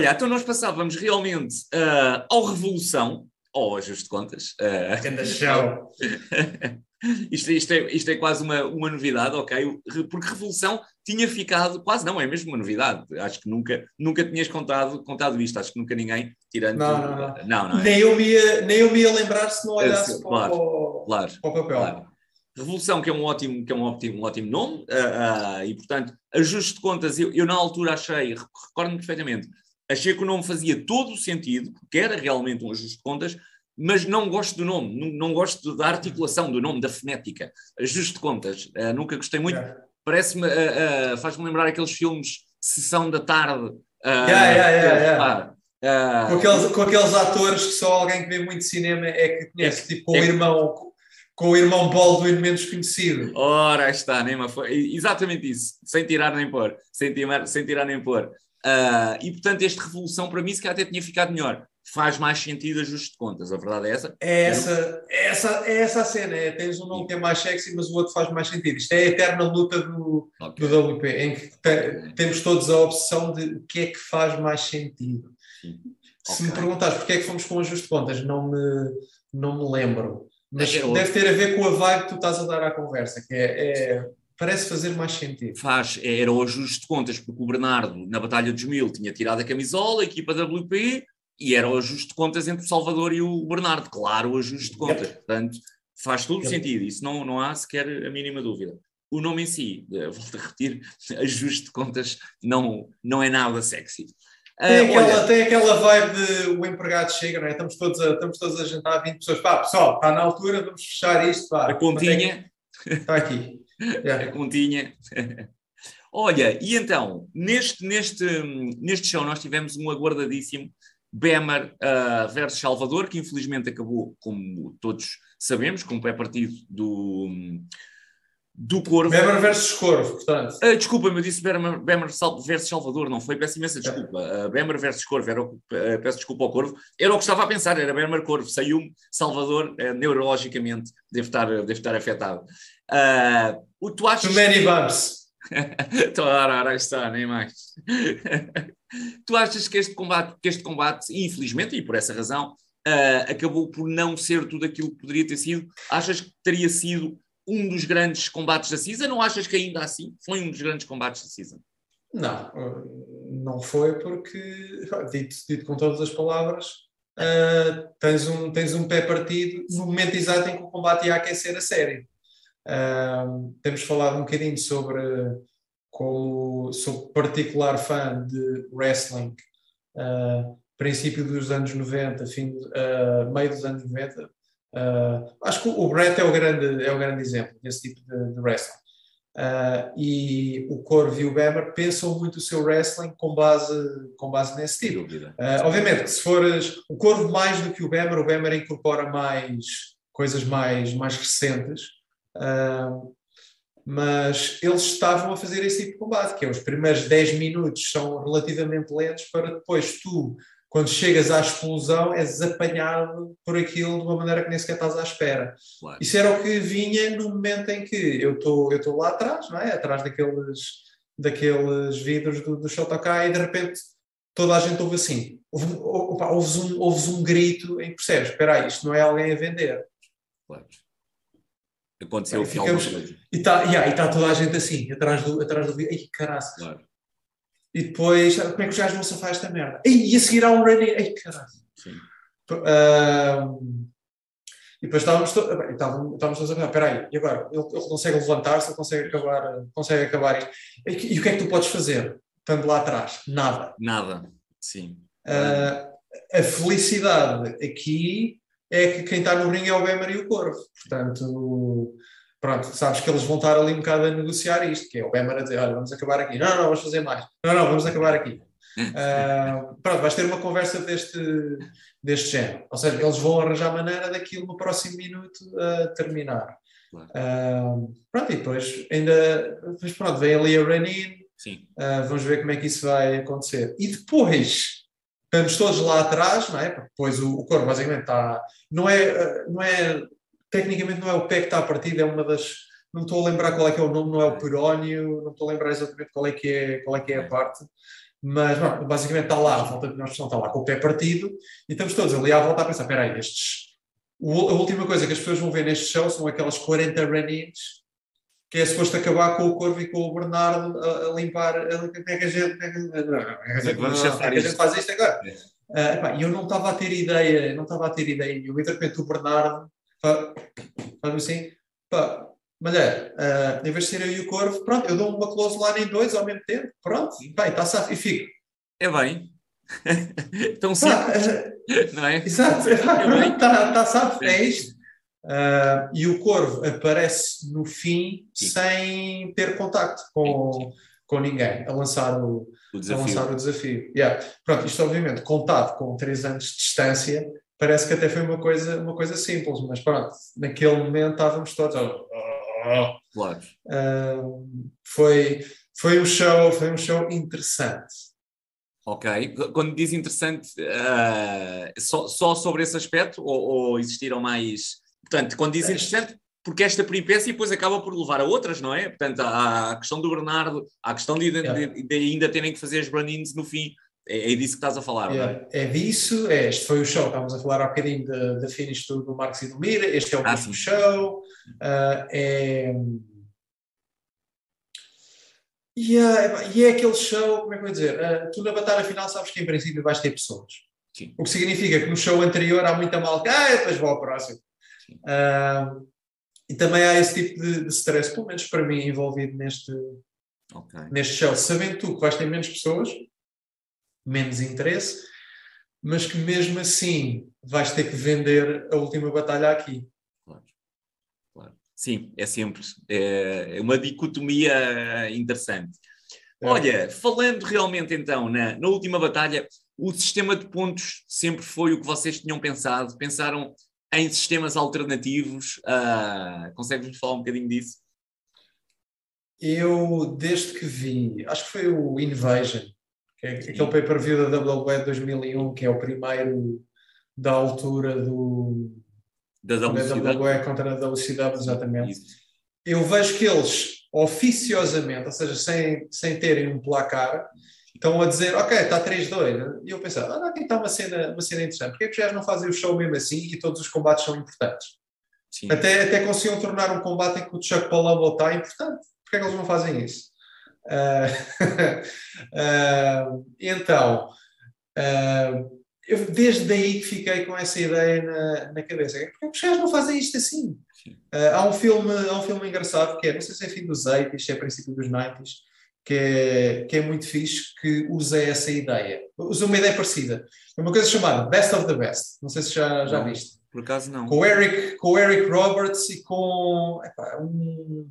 Olha, então nós passávamos realmente uh, ao Revolução, ou ajuste de contas. Uh, show. isto, isto, é, isto é quase uma, uma novidade, ok? Porque Revolução tinha ficado, quase não, é mesmo uma novidade. Acho que nunca, nunca tinhas contado, contado isto, acho que nunca ninguém, tirando. Não, não, não. não, não é. nem, eu ia, nem eu ia lembrar se não olhasse para, claro, o, claro, para o papel. Claro. Revolução, que é um ótimo, que é um ótimo, um ótimo nome, uh, uh, e portanto, ajuste de contas, eu, eu na altura achei, recordo-me perfeitamente, achei que o nome fazia todo o sentido, porque era realmente um ajuste de contas, mas não gosto do nome, não, não gosto da articulação do nome, da fonética. Ajuste de contas, uh, nunca gostei muito. É. Parece-me, uh, uh, faz-me lembrar aqueles filmes Sessão da Tarde. Yeah, yeah, yeah, yeah. com, aqueles, com aqueles atores que só alguém que vê muito cinema é que conhece, é, tipo é, o irmão com o irmão Baldwin menos conhecido. Ora, está, nem foi. Exatamente isso, sem tirar nem pôr, sem tirar, sem tirar nem pôr. Uh, e portanto, esta revolução para mim se calhar até tinha ficado melhor faz mais sentido ajuste de contas, a verdade é essa. É essa, é essa, é essa a cena, é, tens um nome que é mais sexy, mas o outro faz mais sentido. Isto é a eterna luta do, okay. do WP, em que te, temos todos a opção de o que é que faz mais sentido. Sim. Se okay. me perguntares porque é que fomos com ajuste de contas, não me, não me lembro. Mas é, deve ter a ver com a vibe que tu estás a dar à conversa, que é, é parece fazer mais sentido. Faz, era o ajuste de contas, porque o Bernardo, na Batalha dos Mil, tinha tirado a camisola, a equipa da WP, e era o ajuste de contas entre o Salvador e o Bernardo, claro, o ajuste de contas. Yep. Portanto, faz todo yep. sentido, isso não, não há sequer a mínima dúvida. O nome em si, volto a repetir, ajuste de contas não, não é nada sexy. Tem, uh, aquela, olha, tem aquela vibe de o empregado chega, não é? Estamos todos a, estamos todos a jantar 20 pessoas. Pá, pessoal, está na altura, vamos fechar isto. Pá. A continha. Está aqui. Yeah. A continha. Olha, e então, neste, neste, neste show nós tivemos um aguardadíssimo Bemer uh, versus Salvador, que infelizmente acabou, como todos sabemos, com o pé partido do, do Corvo. Bemer versus Corvo, portanto. Uh, desculpa, eu disse Bemer, Bemer versus Salvador, não foi? Peço imensa desculpa. Uh, Bemer versus Corvo, era o, uh, peço desculpa ao Corvo. Era o que estava a pensar, era Bemer Corvo. Saiu-me Salvador, uh, neurologicamente, deve estar, deve estar afetado. Uh, tu achas Too many bumps. ora, ora, está, nem mais. tu achas que este combate, que este combate, infelizmente, e por essa razão, uh, acabou por não ser tudo aquilo que poderia ter sido? Achas que teria sido um dos grandes combates da season ou achas que ainda assim foi um dos grandes combates da season? Não, não foi porque, dito, dito com todas as palavras, uh, tens, um, tens um pé partido no momento exato em que o combate ia aquecer a série. Uh, temos falado um bocadinho sobre como sou particular fã de wrestling, uh, princípio dos anos 90, fim, uh, meio dos anos 90. Uh, acho que o Brett é o grande, é o grande exemplo desse tipo de, de wrestling. e o Corvo e o Bemer pensam muito o seu wrestling com base, com base nesse tipo. obviamente, se fores o Corvo mais do que o Bemer, o Bemer incorpora mais coisas mais, mais recentes. Uh, mas eles estavam a fazer esse tipo de combate, que é os primeiros 10 minutos são relativamente lentos para depois tu, quando chegas à explosão, és apanhado por aquilo de uma maneira que nem sequer estás à espera. Claro. Isso era o que vinha no momento em que eu estou lá atrás, não é? Atrás daqueles, daqueles vidros do, do Shotokai e de repente toda a gente ouve assim, ouve, ouve, ouves, um, ouves um grito em que percebes, espera aí, isto não é alguém a vender. Claro. Aconteceu Bem, ficamos, E está yeah, tá toda a gente assim, atrás do, atrás do vídeo. Ai, caralho. Claro. E depois, como é que os gajos vão safar esta merda? e a seguir há um running. Ai, caralho. Sim. Uh, e depois estávamos, estávamos, estávamos todos a pensar, espera aí, e agora? Ele, ele consegue levantar-se, ele consegue acabar, consegue acabar isto. E, e, o que é que tu podes fazer? Estando lá atrás? Nada. Nada, sim. Uh, a felicidade aqui é que quem está no ringue é o Bemer e o Corvo. Portanto, pronto, sabes que eles vão estar ali um bocado a negociar isto, que é o Bemer a dizer, olha, vamos acabar aqui. Não, não, vamos fazer mais. Não, não, vamos acabar aqui. Uh, pronto, vais ter uma conversa deste, deste género. Ou seja, eles vão arranjar maneira daquilo no próximo minuto a terminar. Uh, pronto, e depois ainda depois, pronto, vem ali a Renin. Uh, vamos ver como é que isso vai acontecer. E depois estamos todos lá atrás, não é? Porque depois o, o corpo basicamente está. Não é, eh, não é. Tecnicamente não é o pé que está a partir, é uma das. Não estou a lembrar qual é que é o nome, não é o perónio, não estou a lembrar exatamente qual é que é, qual é, que é a parte. Mas, bom, basicamente está lá, a volta de nós está lá com o pé partido e estamos todos ali à volta a pensar, espera aí, estes... a última coisa que as pessoas vão ver neste show são aquelas 40 run-ins que é suposto acabar com o Corvo e com o Bernardo a, a limpar. Como é que a gente, vamos chafar isto? faz isto agora? Uh, eu não estava a ter ideia, não estava a ter ideia nenhuma. E de repente o Bernardo faz assim, pá, mulher, uh, em vez de ser eu e o Corvo, pronto, eu dou uma close lá em dois ao mesmo tempo, pronto, bem, está safo e fico. É bem. Tão simples, uh, não é? Exato, está tá safo, é isto. Uh, e o corvo aparece no fim Sim. sem ter contacto com, com ninguém a lançar o, o desafio. A lançar o desafio. Yeah. Pronto, isto obviamente contado com três anos de distância parece que até foi uma coisa, uma coisa simples, mas pronto, naquele momento estávamos todos. Oh, oh, Claro. Uh, foi, foi, um show, foi um show interessante. Ok. Quando diz interessante, uh, só, só sobre esse aspecto ou, ou existiram mais Portanto, quando diz interessante, porque esta peripécia depois acaba por levar a outras, não é? Portanto, há a questão do Bernardo, há a questão de, de, de ainda terem que fazer as run-ins no fim. É, é, disso que estás a falar, é, não é? É disso, é, este foi o show, estávamos a falar há bocadinho da finish do, do Marcos e do Mira, este é o ah, mesmo show, uh, é... E, uh, e, é aquele show, como é que eu vou dizer? Uh, tu na batalha final sabes que em princípio vais ter pessoas. Sim. O que significa que no show anterior há muita mal ah, depois vou ao próximo. Uh, e também há esse tipo de, de, stress, pelo menos para mim, envolvido neste, okay. neste show. Sabendo tu que vais ter menos pessoas, menos interesse, mas que mesmo assim vais ter que vender a última batalha aqui. Claro. claro. Sim, é simples. É uma dicotomia interessante. É. Olha, falando realmente então na, na última batalha, o sistema de pontos sempre foi o que vocês tinham pensado? Pensaram em sistemas alternativos. Uh, Consegues-nos falar um bocadinho disso? Eu, desde que vi, acho que foi o Invasion, que é aquele pay-per-view da WWE de 2001, que é o primeiro da altura do da WWE contra a WCW, exatamente. Isso. Eu vejo que eles, oficiosamente, ou seja, sem, sem terem um placar, estão a dizer, ok, está 3-2. E eu pensava, ah, aqui está uma cena, uma cena interessante. Porquê é que os gajos não fazem o show mesmo assim e todos os combates são importantes? Sim. Até, até conseguiam tornar um combate em que o Chuck Palumbo está importante. Porquê é que eles não fazem isso? Uh, uh, então, uh, eu desde aí que fiquei com essa ideia na, na cabeça. Porquê é que os gajos não fazem isto assim? há, um filme, há um filme engraçado que é, não sei se é fim dos 80s, se é princípio dos 90s, que é, que é muito fixe, que usa essa ideia. Usa uma ideia parecida. É uma coisa chamada Best of the Best. Não sei se já, já viste. Por acaso não. Com o Eric, com o Eric Roberts e com epá, um,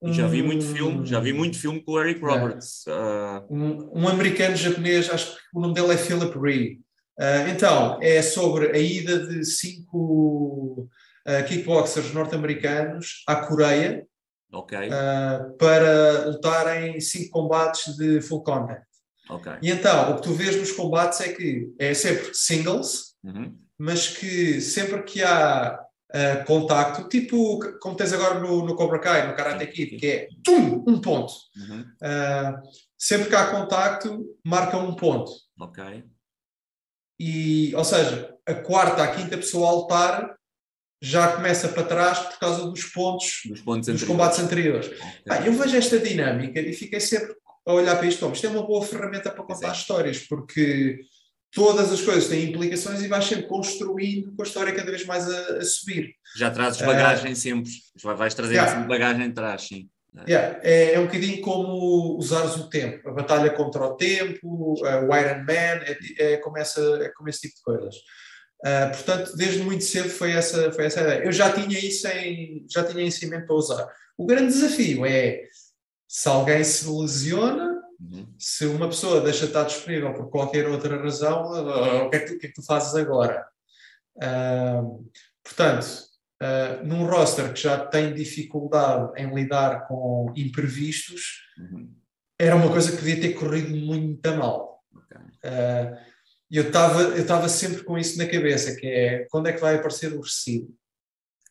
um, já vi muito filme, já vi muito filme com o Eric Roberts. É, uh... um, um, americano japonês, acho que o nome dele é Philip Ree. Uh, então, é sobre a ida de cinco uh, kickboxers norte-americanos à Coreia Okay. Uh, para lutar em cinco combates de full contact. Okay. E então, o que tu vês nos combates é que é sempre singles, uhum. mas que sempre que há uh, contacto, tipo como tens agora no, no Cobra Kai, no Karate Kid, que é tum, um ponto. Uhum. Uh, sempre que há contacto, marca um ponto. Ok. E, ou seja, a quarta, a quinta pessoa a lutar já começa para trás por causa dos pontos dos, pontos dos combates anteriores. Okay. eu vejo esta dinâmica e fiquei sempre a olhar para isto. Isto é uma boa ferramenta para contar histórias, porque todas as coisas têm implicações e vais sempre construindo com a história cada vez mais a, a subir. Já trazes bagagem uh, sempre, vais trazer yeah. sempre bagagem atrás, sim. Yeah. É, é, um bocadinho como usares o tempo, a batalha contra o tempo, uh, o Iron Man, é, é, como essa, é como esse tipo de coisas. Uh, portanto, desde muito cedo foi essa, foi essa ideia. Eu já tinha isso em, já tinha isso em mente para usar. O grande desafio é se alguém se lesiona, uhum. se uma pessoa deixa de estar disponível por qualquer outra razão, uh, o, que é que, o, que é que, tu fazes agora? Uh, portanto, num roster que já tem dificuldade em lidar com imprevistos, uhum. era uma coisa que podia ter corrido muito mal. Okay. E eu estava eu estava sempre com isso na cabeça, que é quando é que vai aparecer o recibo?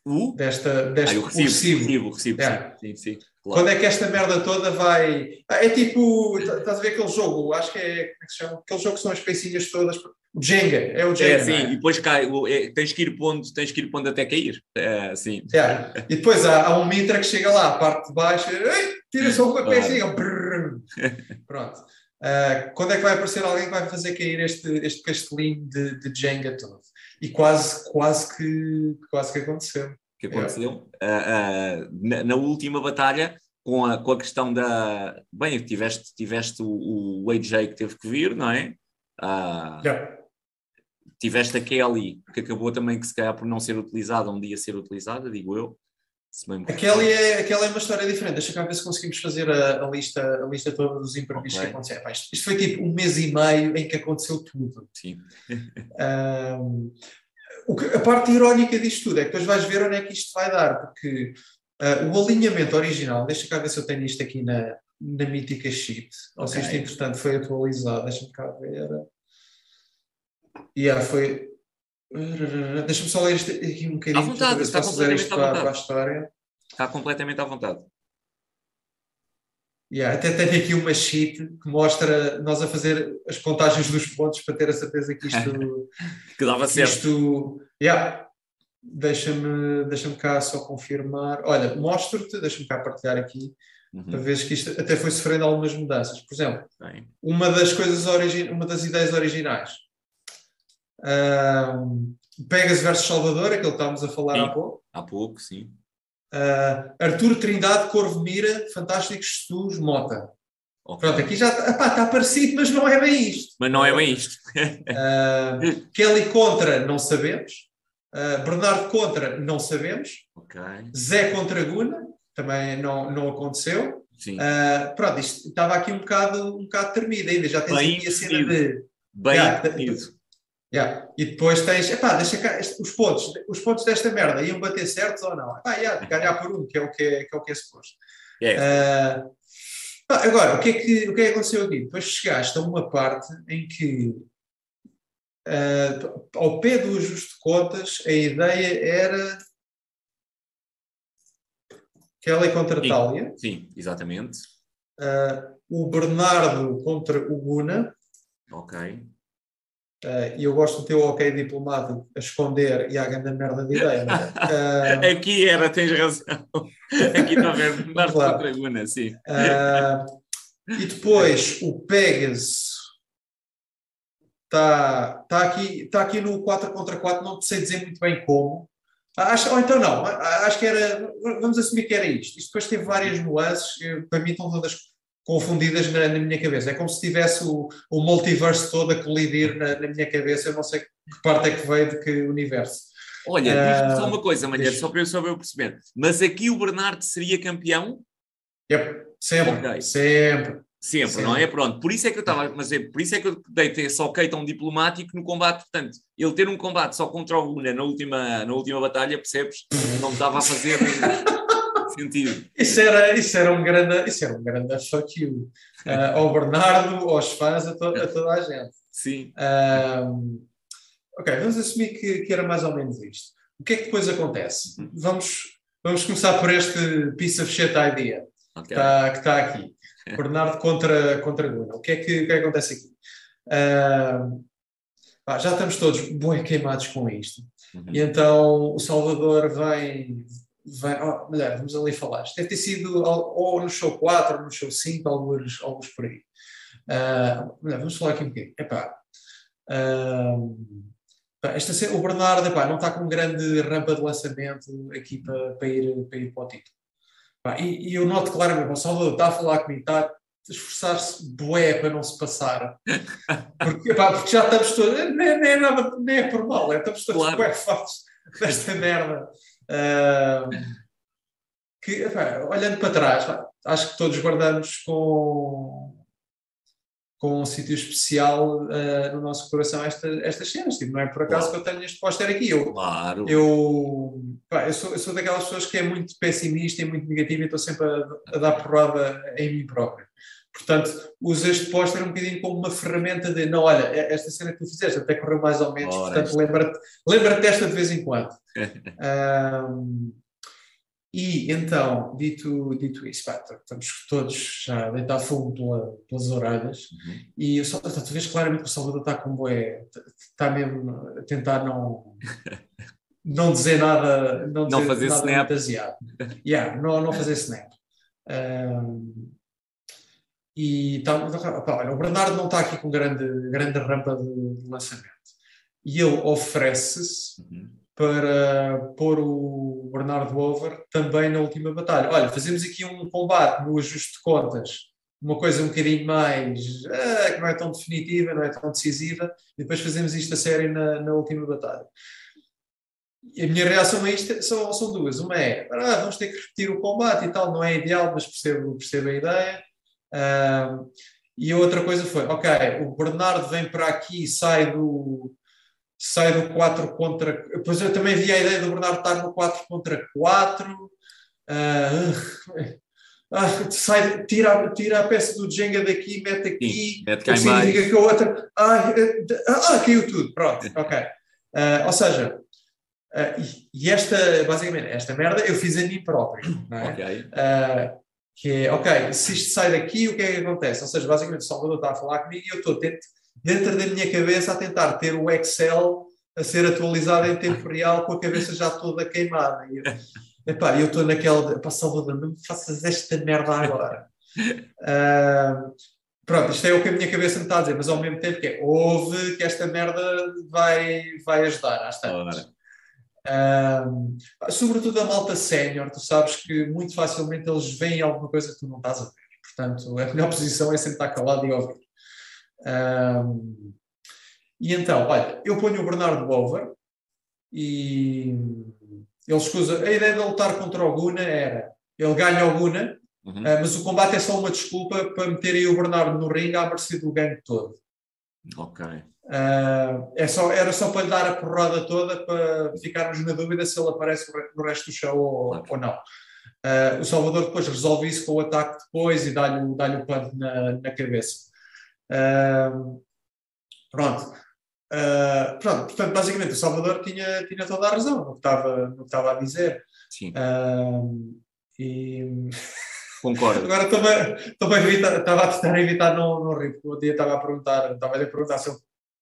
O? Desta, desta, ah, o recibo. O recibo, o recibo, é. sim, sim. Claro. Quando é que esta merda toda vai. Ah, é tipo. Estás a ver aquele jogo? Acho que é. Como é que se chama? Aquele jogo que são as pecinhas todas. O Jenga, é o Jenga. É, sim, é? e depois cai. É, tens, que ir pondo, tens que ir pondo até cair. É, sim. É. E depois há, há, um Mitra que chega lá, a parte de baixo, tira só uma claro. pecinha. Pronto. Uh, quando é que vai aparecer alguém que vai fazer cair este, este castelinho de, de Jenga todo? E quase, quase, que, quase que aconteceu que aconteceu. É. Uh, uh, na, na, última batalha, com a, com a questão da. Bem, tiveste, tiveste o, o AJ que teve que vir, não é? Yeah. Tiveste a Kelly, que acabou também que se calhar por não ser utilizada, um dia ser utilizada, digo eu. A Kelly, é, aquela é uma história diferente. Deixa cá ver se conseguimos fazer a, a lista, a lista toda dos imprevistos okay. que aconteceram. Isto, isto, foi tipo um mês e meio em que aconteceu tudo. Sim. um, que, a parte irónica disto tudo é que depois vais ver onde é que isto vai dar, porque uh, o alinhamento original, deixa cá ver se eu tenho isto aqui na, na mítica sheet, ou okay. se isto entretanto foi atualizado, deixa-me cá ver. E yeah, foi. Deixa-me só ler isto aqui um bocadinho. À vontade, está completamente à vontade. Para a história. Está completamente à vontade. Yeah, até tenho aqui uma sheet que mostra nós a fazer as contagens dos pontos para ter a certeza que isto. que dava que certo. Isto, yeah, deixa-me deixa cá só confirmar. Olha, mostro-te, deixa-me cá partilhar aqui, uhum. para ver que isto até foi sofrendo algumas mudanças. Por exemplo, Bem. uma das coisas origi uma das ideias originais. Um, Pegas versus Salvador, aquele que estávamos a falar sim, há pouco. Há pouco, sim. Uh, Artur Trindade, Corvo Mira, Fantásticos Jesus, Mota. Okay. Pronto, aqui já está parecido, mas não é bem isto. Mas não é bem isto. uh, Kelly contra, não sabemos. Uh, Bernardo contra, não sabemos. Okay. Zé contra Guna, também não, não aconteceu. Uh, pronto, isto estava aqui um bocado, um bocado termido ainda. Já tens bem aqui a cena de. Bem definido. Yeah. E depois tens, epá, deixa cá, os pontos, os pontos desta merda iam bater certos ou não? Epá, yeah, ganhar por um, que é o que é, que é, o que é suposto. Yeah. Uh, agora, o que, é que, o que é que aconteceu aqui? Depois chegaste a uma parte em que, uh, ao pé do ajuste de contas, a ideia era Kelly contra sim, Tália. Sim, exatamente. Uh, o Bernardo contra o Guna. Ok. Uh, e eu gosto do teu ok diplomado a esconder e a grande merda de ideia. Uh, Aqui era, tens razão. Aqui está a ver, Marco claro. Draguna, sim. Uh, e depois o Pegasus está tá aqui, tá aqui no 4 contra 4, não sei dizer muito bem como. Acho, ou então não, acho que era, vamos assumir que era isto. Isto depois teve várias nuances, para mim estão todas confundidas na, na, minha cabeça. É como se tivesse o, o multiverso todo a colidir na, na, minha cabeça. Eu não sei que parte é que veio de que universo. Olha, uh, só uma coisa, Malheiro, só para eu, só para eu perceber. Mas aqui o Bernardo seria campeão? Yep, sempre, okay. sempre. Sempre, Sim. não é? Pronto, por isso é que eu estava, mas é, por isso é que eu dei esse ok tão diplomático no combate, portanto, ele ter um combate só contra o Luna na última, na última batalha, percebes? Não estava a fazer sentido. Isso era, isso era um grande, isso era um grande fuck you. Uh, ao Bernardo, aos fãs, a, to, a toda a gente. Sim. Uh, ok, vamos assumir que, que, era mais ou menos isto. O que é que depois acontece? Vamos, vamos começar por este piece of shit idea okay. que, está, que está aqui. Bernardo contra, contra Guna. O que é que, que, é que acontece aqui? Uh, já estamos todos bem queimados com isto. Uhum. E então o Salvador vem, oh, mulher, vamos ali falar. Isto deve ter sido ou no show 4 ou no show 5, alguns, alguns por aí. Uh, mulher, vamos falar aqui um bocadinho. Epá, uh, esta, o Bernardo epá, não está com grande rampa de lançamento aqui para, para, ir, para ir para o título. Epá, e, e, eu noto claramente, o Salvador está a falar comigo, está a esforçar-se bué para não se passar. Porque, porque já estamos todos, nem, nem, é nada, nem é por mal, é, estamos todos claro. bué fartos desta merda. Uh, que, olhando para trás, acho que todos guardamos com, com um sítio especial uh, no nosso coração esta, estas cenas. Tipo, não é por acaso claro. que eu tenho este póster aqui. Eu, claro. eu, pá, eu, sou, eu sou daquelas pessoas que é muito pessimista e muito negativa e estou sempre a, a dar porrada em mim próprio. Portanto, uso este póster um bocadinho como uma ferramenta de, não, olha, é, esta cena que tu fizeste até correu mais ou menos, Ora, portanto, lembra-te lembra desta de vez em quando. um, E então, dito, dito isso, pá, estamos todos já a deitar fogo pela, pelas orelhas uhum. e só, tu vês claramente que o Salvador está como é, está mesmo a tentar não, não dizer nada, não, dizer não fazer nada snap. fantasiado. Yeah, não, não fazer snap. Um, e pá, olha, o Bernardo não está aqui com grande, grande rampa de, de lançamento. E ele oferece-se uhum para pôr o Bernardo Over também na última batalha. Olha, fazemos aqui um combate no ajuste de contas, uma coisa um bocadinho mais ah, que não é tão definitiva, não é tão decisiva, e depois fazemos isto a sério na, na última batalha. E a minha reação a isto são, são duas. Uma é, ah, vamos ter que repetir o combate e tal, não é ideal, mas percebo, percebo a ideia. Uh, e outra coisa foi, ok, o Bernardo vem para aqui, sai do, sai do 4 contra. Depois eu também vi a ideia do Bernardo estar no 4 contra 4. Uh, ah, sai, tira, tira a peça do Jenga daqui, mete aqui. Sim, mete cá significa que a outra. Ah, ah, caiu tudo. Pronto, ok. Uh, ou seja, uh, e, e, esta, basicamente, esta merda eu fiz a mim próprio. Não é? Okay. Uh, que é, ok, se isto sai daqui, o que é que acontece? Ou seja, basicamente o Salvador está a falar comigo e eu estou tento dentro da minha cabeça a tentar ter o Excel a ser atualizado em tempo real com a cabeça já toda queimada. E eu, epá, eu estou naquela, pá, Salvador, não me faças esta merda agora. Uh, pronto, isto é o que a minha cabeça me está a dizer, mas ao mesmo tempo que é, ouve que esta merda vai, vai ajudar às tantas. Uh, sobretudo a malta sénior, tu sabes que muito facilmente eles veem alguma coisa que tu não estás a ver. Portanto, a melhor posição é sempre estar calado e ouvir. E então, olha, eu ponho o Bernardo over e ele escusa. A ideia de lutar contra o Guna era ele ganha o Guna, uhum. uh, mas o combate é só uma desculpa para meterem o Bernardo no ringue à mercê do ganho todo. Ok. Uh, é só, era só para lhe dar a porrada toda para ficarmos na dúvida se ele aparece no resto do show ou, okay. ou não. Uh, o Salvador depois resolve isso com o ataque depois e dá-lhe dá o punch na, na cabeça. Uh, pronto. Pronto, portanto, basicamente o Salvador tinha, tinha toda a razão no que estava, no que estava a dizer. Sim. E... Concordo. Agora evitar, estava a tentar evitar não, não rir, porque o dia estava a perguntar, estava a perguntar se ele,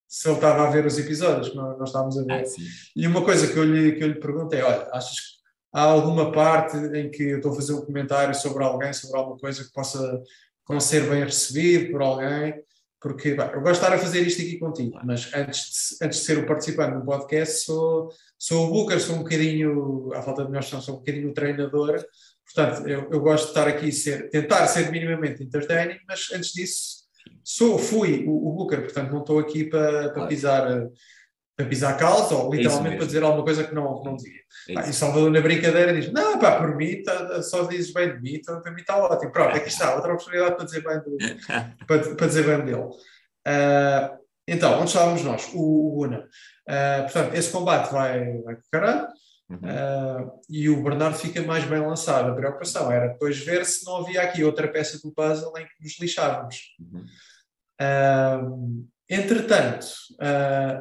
se ele estava a ver os episódios que nós, nós estávamos a ver. Ah, e uma coisa que eu lhe, que eu lhe perguntei, olha, achas que há alguma parte em que eu estou a fazer um comentário sobre alguém, sobre alguma coisa que possa não ser bem recebido por alguém? porque eu gosto de estar a fazer isto aqui contigo, mas antes de, antes de ser o participante do podcast, sou, sou o Booker, sou um bocadinho, à falta de melhor sou um bocadinho o treinador, portanto, eu, eu gosto de estar aqui, ser, tentar ser minimamente entertaining, mas antes disso, sou, fui o, o Booker, portanto, não estou aqui para, para pisar para pisar calça ou é literalmente é para dizer alguma coisa que não, não dizia. É ah, e Salvador na brincadeira diz, não, pá, por mim tá, só dizes bem de mim, então para mim está ótimo. Pronto, aqui está, outra oportunidade para dizer bem, de, para, para, dizer bem dele. Uh, então, onde estávamos nós? O, o Guna. Uh, portanto, esse combate vai, vai caralho. Uhum. Uh, e o Bernardo fica mais bem lançado. A preocupação era depois ver se não havia aqui outra peça do puzzle em que nos lixávamos. Uhum. Uh, Entretanto,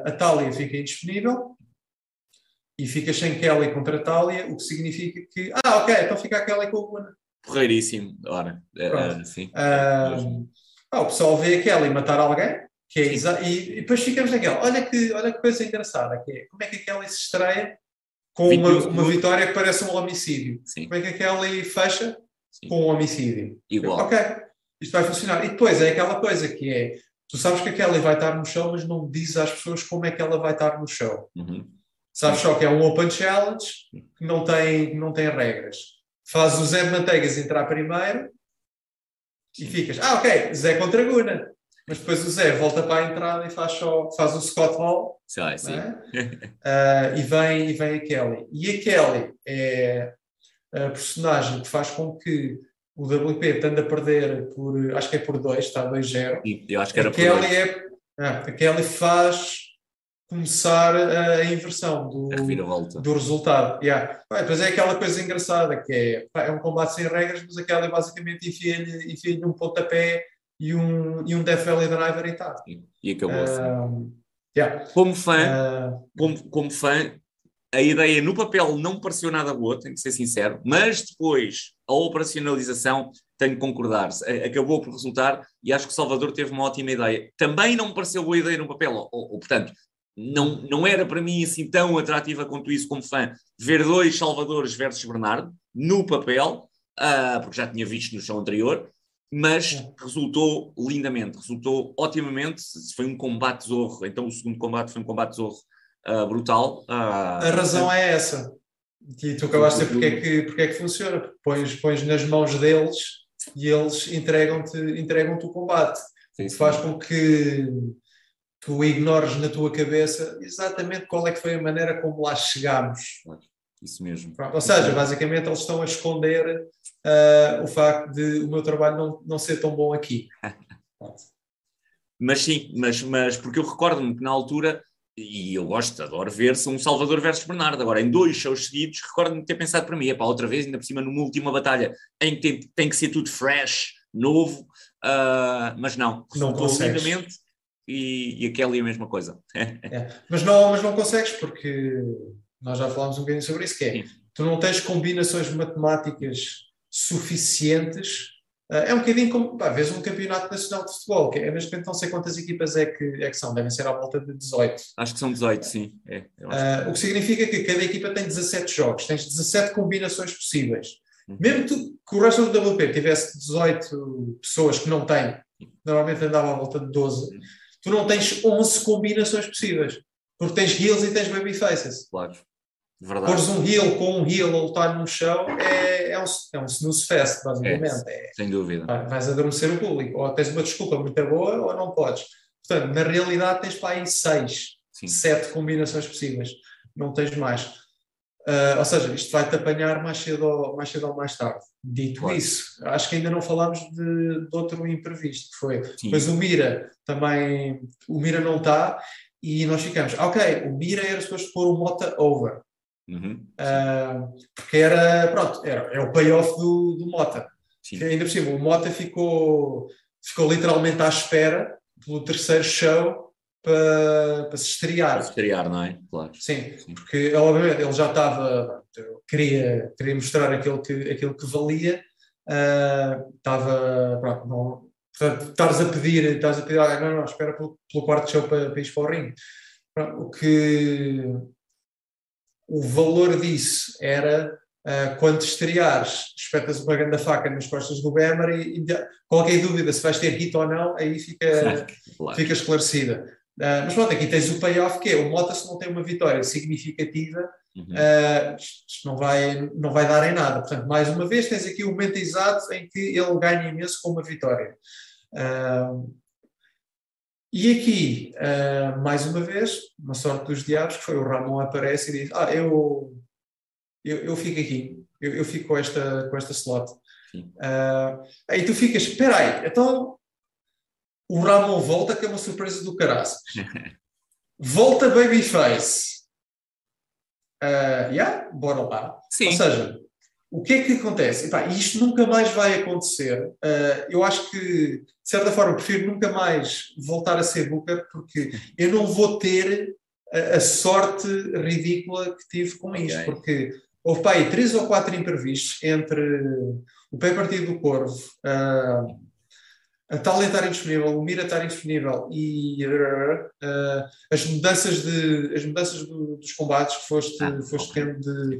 a Thalia fica indisponível e fica sem Kelly contra a Thalia, o que significa que, ah, ok, então fica a Kelly com o Guna. Porreiríssimo, ora, uh, sim. Uh, ah, o pessoal vê a Kelly matar alguém, que é e, e, depois ficamos naquela, olha que, olha que coisa engraçada, que é como é que a Kelly se estreia com uma, uma vitória que parece um homicídio. Sim. Como é que a Kelly fecha sim. com um homicídio? Igual. Ok, isto vai funcionar. E depois é aquela coisa que é Tu sabes que a Kelly vai estar no show, mas não dizes às pessoas como é que ela vai estar no show. Uhum. Sabes só que é um Open Challenge que não tem, não tem regras. Faz o Zé de Manteigas entrar primeiro e ficas, ah, ok, Zé contra Guna. Mas depois o Zé volta para a entrada e faz, só, faz o Scott Hall. Sim, sim. uh, e, vem, e vem a Kelly. E a Kelly é a personagem que faz com que o WP tende a perder por, acho que é por 2, está 2-0. Eu acho que era a Kelly por é, ah, A Kelly faz começar a inversão do, do resultado. Yeah. Bem, depois é aquela coisa engraçada que é, é um combate sem regras, mas a Kelly basicamente enfia-lhe enfia um pontapé e um, e um Death Valley Driver e tal. E, e acabou assim. Uh, yeah. Como fã, uh, como, como fã, a ideia no papel não pareceu nada boa, tenho que ser sincero, mas depois a operacionalização, tenho que concordar, acabou por resultar e acho que Salvador teve uma ótima ideia. Também não me pareceu boa ideia no papel, ou, ou portanto, não, não era para mim assim tão atrativa quanto isso como fã, ver dois Salvadores versus Bernardo no papel, uh, porque já tinha visto no show anterior, mas resultou lindamente, resultou otimamente, foi um combate zorro, então o segundo combate foi um combate zorro uh, brutal. Uh, a razão é essa, e tu acabaste de dizer porque é que, porque é que funciona, pões, pões nas mãos deles e eles entregam-te entregam o combate, sim, sim. faz com que tu ignores na tua cabeça exatamente qual é que foi a maneira como lá chegámos. Isso mesmo. Pronto, ou seja, basicamente eles estão a esconder uh, o facto de o meu trabalho não, não ser tão bom aqui. mas sim, mas, mas porque eu recordo-me que na altura, e eu gosto, adoro ver, são um Salvador versus Bernardo. Agora, em dois shows seguidos, recordo-me ter pensado para mim, é para outra vez, ainda por cima numa última batalha, em que tem, tem que ser tudo fresh, novo, uh, mas não, não lindamente. E, e a Kelly a mesma coisa. é, mas, não, mas não consegues porque nós já falámos um bocadinho sobre isso, que é, Sim. tu não tens combinações matemáticas suficientes. Uh, é um bocadinho como, pá, vês um campeonato nacional de futebol, que é, neste momento não sei quantas equipas é que, é que são, devem ser à volta de 18. Acho que são 18, sim. É, uh, o que significa que cada equipa tem 17 jogos, tens 17 combinações possíveis. Uhum. Mesmo tu, que o resto do WP tivesse 18 pessoas que não têm, normalmente andava à volta de 12, uhum. tu não tens 11 combinações possíveis. Porque tens heels e tens babyfaces. Claro. Verdade. Pôres um heel com um heel a lutar num show é, é, um, é um snooze fest, basicamente. É, é, sem dúvida. Vais adormecer o público. Ou tens uma desculpa muito boa ou não podes. Portanto, na realidade tens para aí seis, Sim. sete combinações possíveis. Não tens mais. Uh, ou seja, isto vai-te apanhar mais cedo, ou, mais cedo ou mais tarde. Dito claro. isso, acho que ainda não falámos de, de outro imprevisto, que foi. Sim. Pois o Mira também. O Mira não está e nós ficamos, ok, o Mira era suposto pôr o Mota over. Uhum. Uh, porque era, pronto, era, é o payoff do, do Mota. Sim. Ainda por cima, o Mota ficou, ficou literalmente à espera pelo terceiro show para, para se estrear. Para se estrear, não é? Claro. Sim, Sim. porque obviamente ele já estava, queria, queria mostrar aquilo que, aquilo que valia, uh, estava, pronto, não, portanto, estás a pedir, estás a pedir, ah, não, não, espera pelo, pelo quarto show para, para ir para o ringue. O que o valor disso era uh, quando estreares, espetas uma grande faca nas costas do Bemer e, e, qualquer dúvida se vais ter hit ou não, aí fica, claro. fica esclarecida. Uh, mas pronto, aqui tens o payoff que é, o Mota se não tem uma vitória significativa, uhum. uh, isto não vai, não vai dar em nada. Portanto, mais uma vez tens aqui o momento exato em que ele ganha imenso com uma vitória. Uh, e aqui, uh, mais uma vez, uma sorte dos diabos, que foi o Ramon aparece e diz: Ah, eu, eu, eu fico aqui, eu, eu fico com esta, com esta slot. Uh, aí tu ficas: Espera aí, então o Ramon volta, que é uma surpresa do caraças. volta Babyface. Uh, yeah, bora lá. Sim. Ou seja, o que é que acontece? Epá, isto nunca mais vai acontecer. Uh, eu acho que, de certa forma, prefiro nunca mais voltar a ser Booker, porque eu não vou ter a, a sorte ridícula que tive com isto. Okay. Porque houve pá, aí três ou quatro imprevistos entre o pé partido do Corvo, uh, a tal estar indisponível, o Mira estar indisponível e uh, as mudanças, de, as mudanças do, dos combates que foste, ah, foste okay. tendo de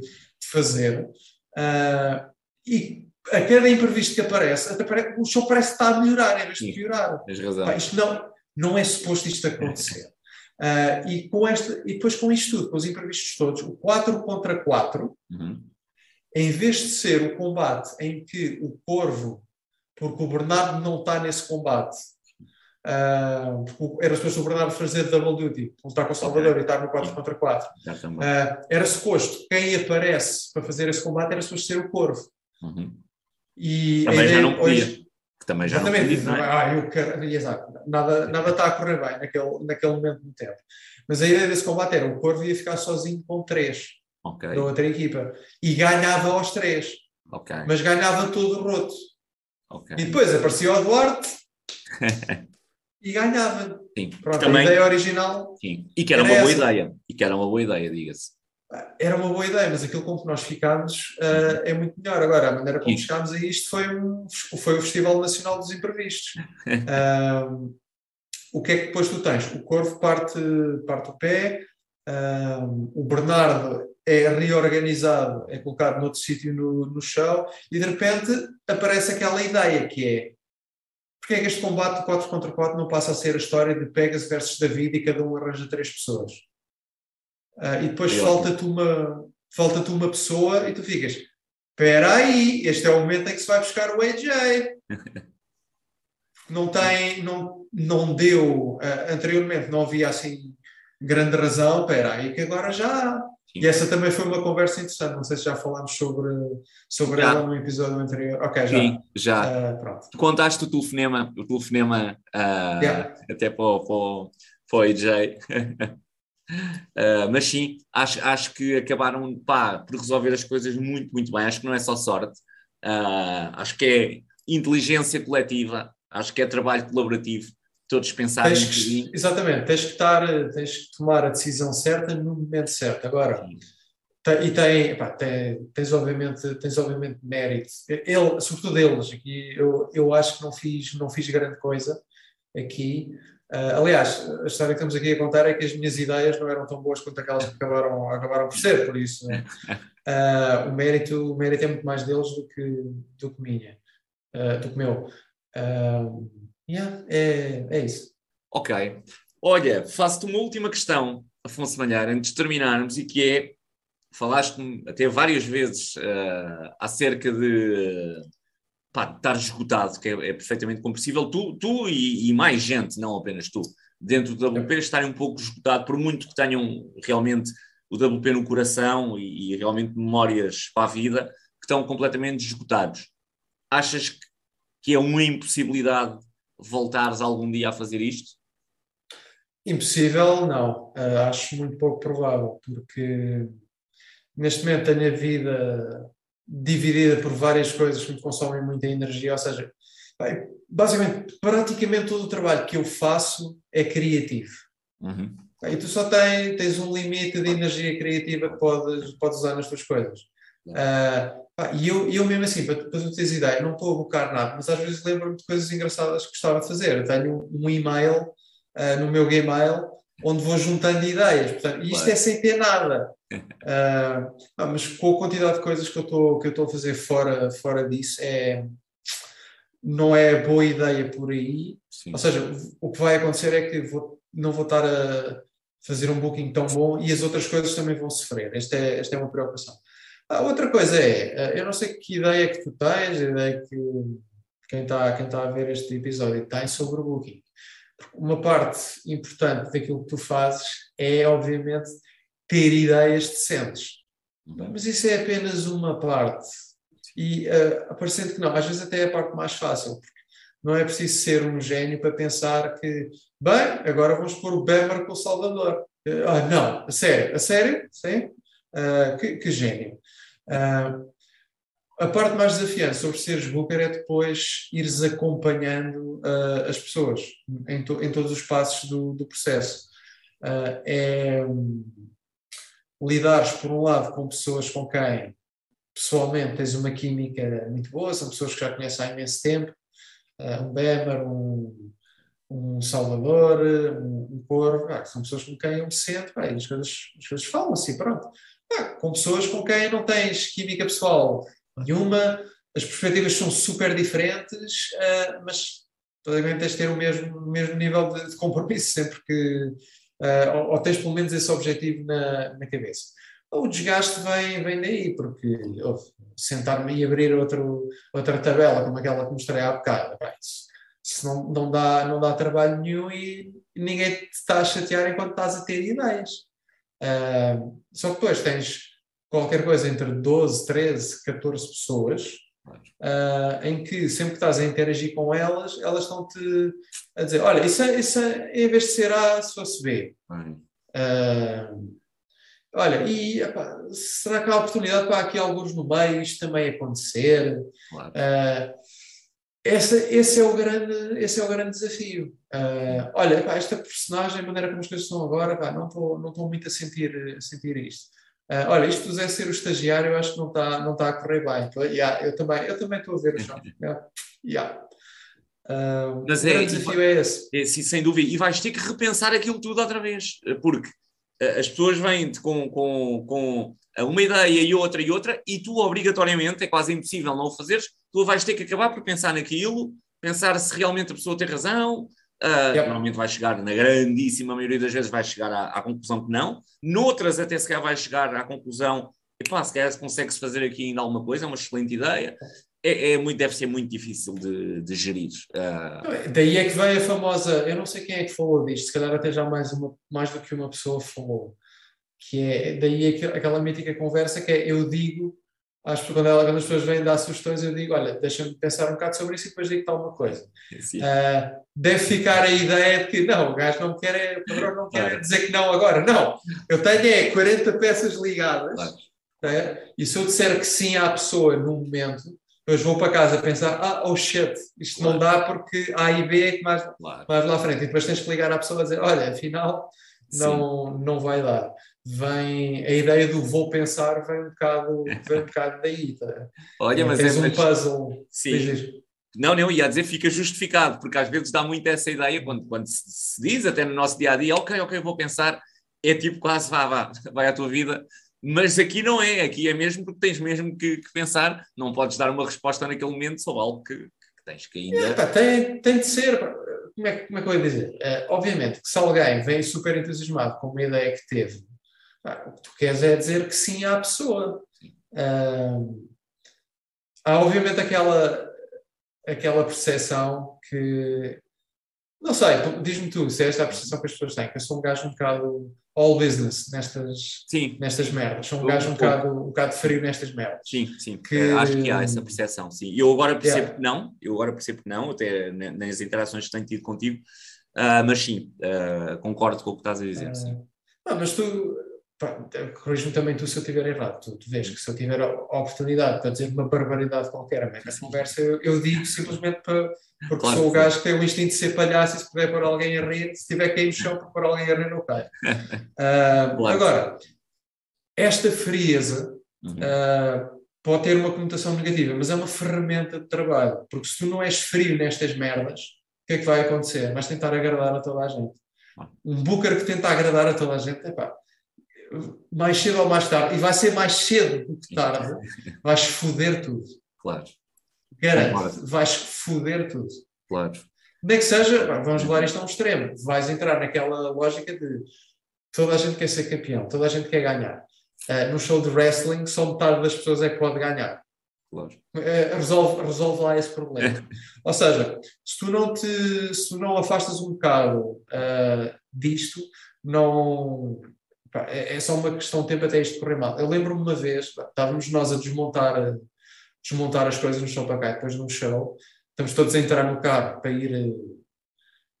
fazer. Uh, e a cada imprevisto que aparece, o show parece estar a melhorar em vez de piorar. Tens razão. Pá, isto não, não é suposto isto acontecer. Uh, e, com esta, e depois com isto tudo, com os imprevistos todos, o 4 contra 4, uhum. em vez de ser o combate em que o Corvo, porque o Bernardo não está nesse combate, uh, porque era suposto o Bernardo fazer double duty, lutar com o Salvador okay. e estar no 4 contra 4. Uh, era suposto, quem aparece para fazer esse combate era suposto ser o Corvo. Uhum. E também já não podia. Hoje, também já não podia, não é? ah, eu quero, exato, nada, nada está a correr bem naquele, naquele momento do tempo. Mas a ideia desse combate era o Corvo ia ficar sozinho com três okay. da outra equipa e ganhava aos três. Okay. Mas ganhava todo o roto. Okay. E depois aparecia o Duarte e ganhava. Sim. Pronto, também, a ideia original. Sim. E que era, era uma boa essa. ideia. E que era uma boa ideia, diga-se. era uma boa ideia, mas aquilo com que nós ficámos uh, é muito melhor. Agora, a maneira como chegámos a isto foi, um, foi o Festival Nacional dos Imprevistos. Uh, o que é que depois tu tens? O Corvo parte, parte o pé, uh, o Bernardo é reorganizado, é colocado noutro sítio no, no show, e de repente aparece aquela ideia que é porque é que este combate de 4 contra 4 não passa a ser a história de Pegas versus David e cada um arranja três pessoas? Uh, e depois falta-te uma, falta uma pessoa e tu ficas, espera aí, este é o momento em que se vai buscar o AJ. não tem, não, não deu, uh, anteriormente não havia assim grande razão, espera aí que agora já E essa também foi uma conversa interessante, não sei se já falámos sobre, sobre ela no episódio anterior. Ok, já. Sim, já. Uh, pronto. Contaste o telefonema, o telefonema uh, yeah. até para o, para, o, para o AJ. Uh, mas sim, acho, acho que acabaram pá, por resolver as coisas muito, muito bem. Acho que não é só sorte, uh, acho que é inteligência coletiva, acho que é trabalho colaborativo, todos pensarem tens que, Exatamente, tens que, estar, tens que tomar a decisão certa no momento certo. Agora, tem, e tem, tem, tens, obviamente, tens obviamente mérito. Ele, sobretudo eles, aqui eu, eu acho que não fiz, não fiz grande coisa aqui. Uh, aliás, a história que estamos aqui a contar é que as minhas ideias não eram tão boas quanto aquelas que acabaram, acabaram por ser, por isso uh, o, mérito, o mérito é muito mais deles do que, do que minha, uh, do que meu. Yeah, é, é isso. Ok. Olha, faço-te uma última questão, Afonso Malhar, antes de terminarmos, e que é, falaste até várias vezes acerca de pá, estar esgotado, que é, é perfeitamente compreensível, tu, tu e, e, mais gente, não apenas tu, dentro do WP estarem um pouco esgotado, por muito que tenham realmente o WP no coração e, e realmente memórias para a vida, que estão completamente esgotados. Achas que, que é uma impossibilidade voltares algum dia a fazer isto? Impossível, não. Uh, acho muito pouco provável, porque neste momento tenho a vida dividida por várias coisas que me consomem muita energia, ou seja, basicamente, praticamente todo o trabalho que eu faço é criativo. Uhum. E tu só tens, tens um limite de energia criativa que podes, podes usar nas tuas coisas. Uh, e eu, eu mesmo assim, para, para tu teres ideia, não estou a abocar nada, mas às vezes lembro-me de coisas engraçadas que gostava de fazer. Eu tenho um e-mail uh, no meu Gmail onde vou juntando ideias. Portanto, isto claro. é sem ter nada. Uh, mas com a quantidade de coisas que eu estou que eu estou a fazer fora fora disso é não é boa ideia por aí. Sim. Ou seja, o que vai acontecer é que vou, não vou estar a fazer um booking tão bom e as outras coisas também vão sofrer. Esta é, esta é uma preocupação. A outra coisa é, ah, eu não sei que ideia que tu tens, a ideia que quem está, quem está a ver este episódio tem sobre o booking. Uma parte importante daquilo que tu fazes é, obviamente, ter ideias decentes. Mas isso é apenas uma parte. E uh, aparecendo que não, às vezes até é a parte mais fácil, porque não é preciso ser um gênio para pensar que, bem, agora vamos pôr o Bemer com o Salvador. Uh, ah, não, a sério, a sério? Sim? Uh, que, que, gênio. Uh, a parte mais desafiante sobre seres booker é depois ires acompanhando uh, as pessoas em, to, em, todos os passos do, do processo. É, lidares, por um lado, com pessoas com quem pessoalmente tens uma química muito boa, são pessoas que já conheces há imenso tempo, um Bemer, um, um Salvador, um, um Corvo, ah, são pessoas com quem eu me sento, ah, as, coisas, as coisas falam assim, pronto. Ah, com pessoas com quem não tens química pessoal nenhuma, as perspectivas são super diferentes, uh, mas totalmente tens de ter o mesmo, o mesmo nível de, de compromisso sempre que uh, ou, ou, tens pelo menos esse objetivo na, na cabeça. O desgaste vem, vem daí, porque sentar-me e abrir outro, outra tabela, como aquela que mostrei há bocado, isso, isso não, não, dá, não dá trabalho nenhum e ninguém te está a chatear enquanto estás a ter ideias. Uh, só que depois tens qualquer coisa entre 12, 13, 14 pessoas uh, em que sempre que estás a interagir com elas, elas estão-te a dizer: Olha, isso, é, isso é, em vez de ser A, se fosse B. Uh, olha, e epá, será que há oportunidade para aqui alguns no meio isto também acontecer? Claro. Uh, essa, esse, é o grande, esse é o grande desafio. Uh, olha, esta personagem, a maneira como as coisas estão agora, pá, não estou não muito a sentir, a sentir isto. Uh, olha, isto puser ser o estagiário, eu acho que não está não tá a correr bem. Então, yeah, eu também eu também estou a ver o chão. Yeah. yeah. Uh, Mas o é, desafio é esse. É, sim, sem dúvida. E vais ter que repensar aquilo tudo outra vez, porque as pessoas vêm com, com, com uma ideia e outra e outra, e tu obrigatoriamente, é quase impossível não o fazeres, tu vais ter que acabar por pensar naquilo, pensar se realmente a pessoa tem razão, Uh, yep. Normalmente vai chegar, na grandíssima maioria das vezes, vai chegar à, à, conclusão que não. Noutras, até se calhar vai chegar à conclusão, epá, se calhar consegue-se fazer aqui ainda alguma coisa, é uma excelente ideia. É, é muito, deve ser muito difícil de, de gerir. Uh... Daí é que vem a famosa, eu não sei quem é que falou disto, se calhar até já mais, uma, mais do que uma pessoa falou, que é daí é aquela mítica conversa que é eu digo acho que quando, ela, quando as pessoas vêm dar sugestões, eu digo: olha, deixa-me pensar um bocado sobre isso e depois digo-te alguma coisa. Uh, deve ficar a ideia de que não, o gajo não quer, é, o padrão não quer claro. dizer que não agora. Não, eu tenho é 40 peças ligadas claro. é? e se eu disser que sim à pessoa no momento, depois vou para casa pensar: ah, oh shit, isto claro. não dá porque A e B é que mais, mais lá à frente. E depois tens que ligar à pessoa a dizer: olha, afinal não, não vai dar vem a ideia do vou pensar vem um bocado, vem um bocado daí. Tá? Olha, mas é um puzzle. Sim. Não, não, ia dizer fica justificado, porque às vezes dá muito essa ideia quando, quando se, se diz, até no nosso dia a dia, ok, ok, vou pensar, é tipo quase vá, vá, vai à tua vida, mas aqui não é, aqui é mesmo porque tens mesmo que, que pensar, não podes dar uma resposta naquele momento sobre algo que, que tens que ainda. É, pá, tem, tem de ser, como é, como é que eu ia dizer? Uh, obviamente que se alguém vem super entusiasmado com uma ideia que teve o que tu queres é dizer que sim à pessoa. Uh, há obviamente aquela, aquela percepção que. Não sei, diz-me tu, se é esta a percepção que as pessoas têm, que eu sou um gajo um bocado all business nestas, sim. nestas merdas. Sou um gajo um, bocado, um bocado frio nestas merdas. Sim, sim. Que... Acho que há essa percepção, sim. Eu agora percebo yeah. que não, eu agora percebo que não, até nas interações que tenho tido contigo, uh, mas sim, uh, concordo com o que estás a dizer. Uh, sim. Não, mas tu, corrijo-me também tu se eu estiver errado. Tu, tu vês que se eu tiver a oportunidade para dizer uma barbaridade qualquer a meio da conversa, eu, eu, digo simplesmente para, porque claro, sou o gajo que tem o instinto de ser palhaço e se puder pôr alguém a rir, se tiver que ir no chão para pôr alguém a rir, não cai. Uh, claro. Agora, esta frieza uhum. uh, pode ter uma conotação negativa, mas é uma ferramenta de trabalho, porque se tu não és frio nestas merdas, o que é que vai acontecer? Vais tentar agradar a toda a gente. Um booker que tenta agradar a toda a gente, epá, mais cedo ou mais tarde, e vai ser mais cedo do que tarde, vais foder tudo. Claro. Garanto, vais foder tudo. Claro. Nem é que seja, vamos levar isto a um extremo, vais entrar naquela lógica de toda a gente quer ser campeão, toda a gente quer ganhar. Uh, no show de wrestling, só metade das pessoas é que pode ganhar. Claro. Uh, resolve, resolve lá esse problema. Ou seja, se tu não te se tu não afastas um bocado uh, disto, não, é, é só uma questão de tempo até isto correr mal. Eu lembro-me uma vez, estávamos nós a desmontar, desmontar as coisas no show para cá, depois no show, estamos todos a entrar no carro para ir,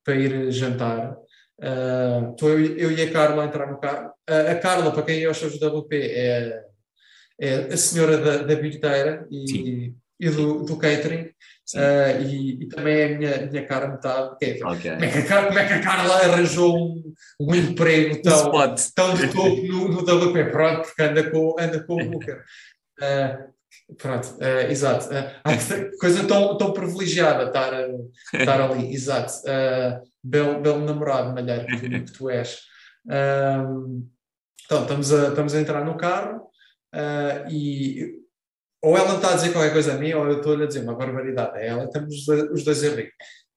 para ir jantar. Uh, eu, eu e a Carla a entrar no carro. Uh, a Carla, para quem é os shows WP, é, é a senhora da, da bilheteira e, e do, do catering. Uh, e, e, também é a minha, minha cara metade. Okay. como, é que a, como é que a Carla arranjou um, um emprego tão, tão de topo no, no WP? Pronto, porque anda com, anda com o Booker. Uh, pronto, uh, exato. Uh, coisa tão, tão privilegiada estar, estar ali, exato. Belo, belo namorado, malheiro, que, que tu és. então, estamos a, estamos a entrar no carro e ou ela está a dizer qualquer coisa a mim, ou eu estou-lhe a dizer uma barbaridade a ela, estamos os dois a rir.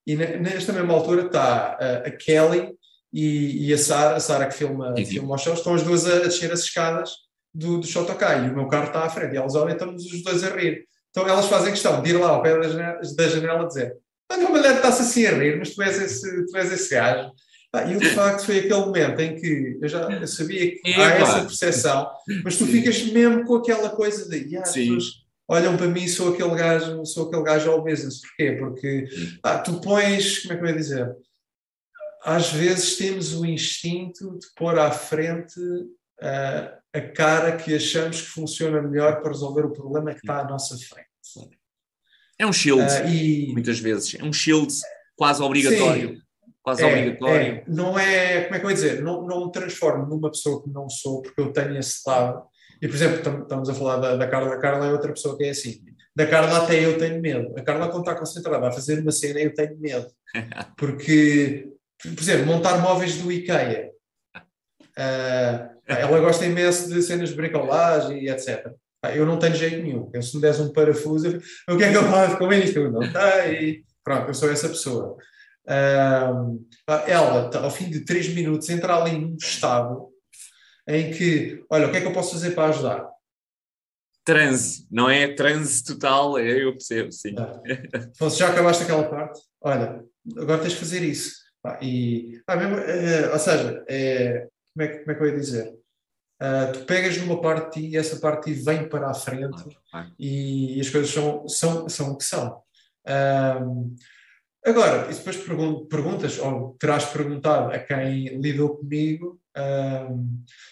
E nesta mesma altura está a, a Kelly e, e, a Sara, a Sara que filma, filma os shows, estão as duas a, descer as escadas do, do Shotokai e o meu carro está à frente e elas olham e estamos os dois a rir. Então elas fazem questão de ir lá ao pé da janela, da janela dizer a tua mulher está-se assim a rir, mas tu és esse, tu és esse gajo. Ah, e o de facto foi aquele momento em que eu já eu sabia que é, há claro. essa percepção, mas tu ficas mesmo com aquela coisa de as pessoas olham para mim sou aquele gajo, sou aquele gajo ao business. Porquê? Porque ah, tu pões, como é que eu ia dizer? Às vezes temos o instinto de pôr à frente uh, a cara que achamos que funciona melhor para resolver o problema que está à nossa frente. É um shield, uh, e... muitas vezes. É um shield quase obrigatório. Sim quase é, obrigatório. É, não é, como é que eu ia dizer, não, não me transformo numa pessoa que não sou, porque eu tenho esse lado. E, por exemplo, estamos a falar da, da Carla. A Carla é outra pessoa que é assim. Da Carla até eu tenho medo. A Carla, quando está concentrada a fazer uma cena, eu tenho medo. Porque, por exemplo, montar móveis do IKEA. Uh, ela gosta imenso de cenas de bricolagem e etc. Eu não tenho jeito nenhum. Eu, se me des um parafuso, eu, o que é que eu faço com isto? Eu não tenho. Pronto, eu sou essa pessoa. Ela, ao fim de três minutos, entra ali num estado em que, olha, o que é que eu posso fazer para ajudar? Transe, não é transe total, é, eu percebo, sim. Ah, já acabaste aquela parte? Olha, agora tens de fazer isso. Ah, e, ah, mesmo, é, ou seja, é, como, é, como é que eu ia dizer? Uh, tu pegas numa parte de ti e essa parte de ti vem para a frente e, e, as coisas são, são, são o que são. Uh, agora, e depois perguntas, ou terás perguntado a quem lidou comigo,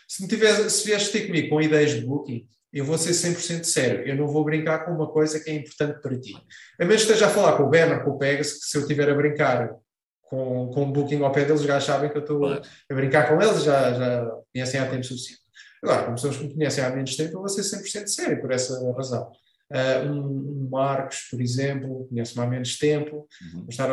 se, me tivesse, se vieste ter comigo com ideias de booking, eu vou ser 100% sério. Eu não vou brincar com uma coisa que é importante para ti. A menos que esteja a falar com o Banner, com o Pegas, que se eu estiver a brincar com, com o booking ao pé deles, já sabem que eu estou a brincar com eles, já, já conhecem há tempo suficiente. Agora, como pessoas que me conhecem há menos tempo, eu vou ser 100% sério por essa razão. Uh, um, um, Marcos, por exemplo, conhece-me há menos tempo, uhum. vou estar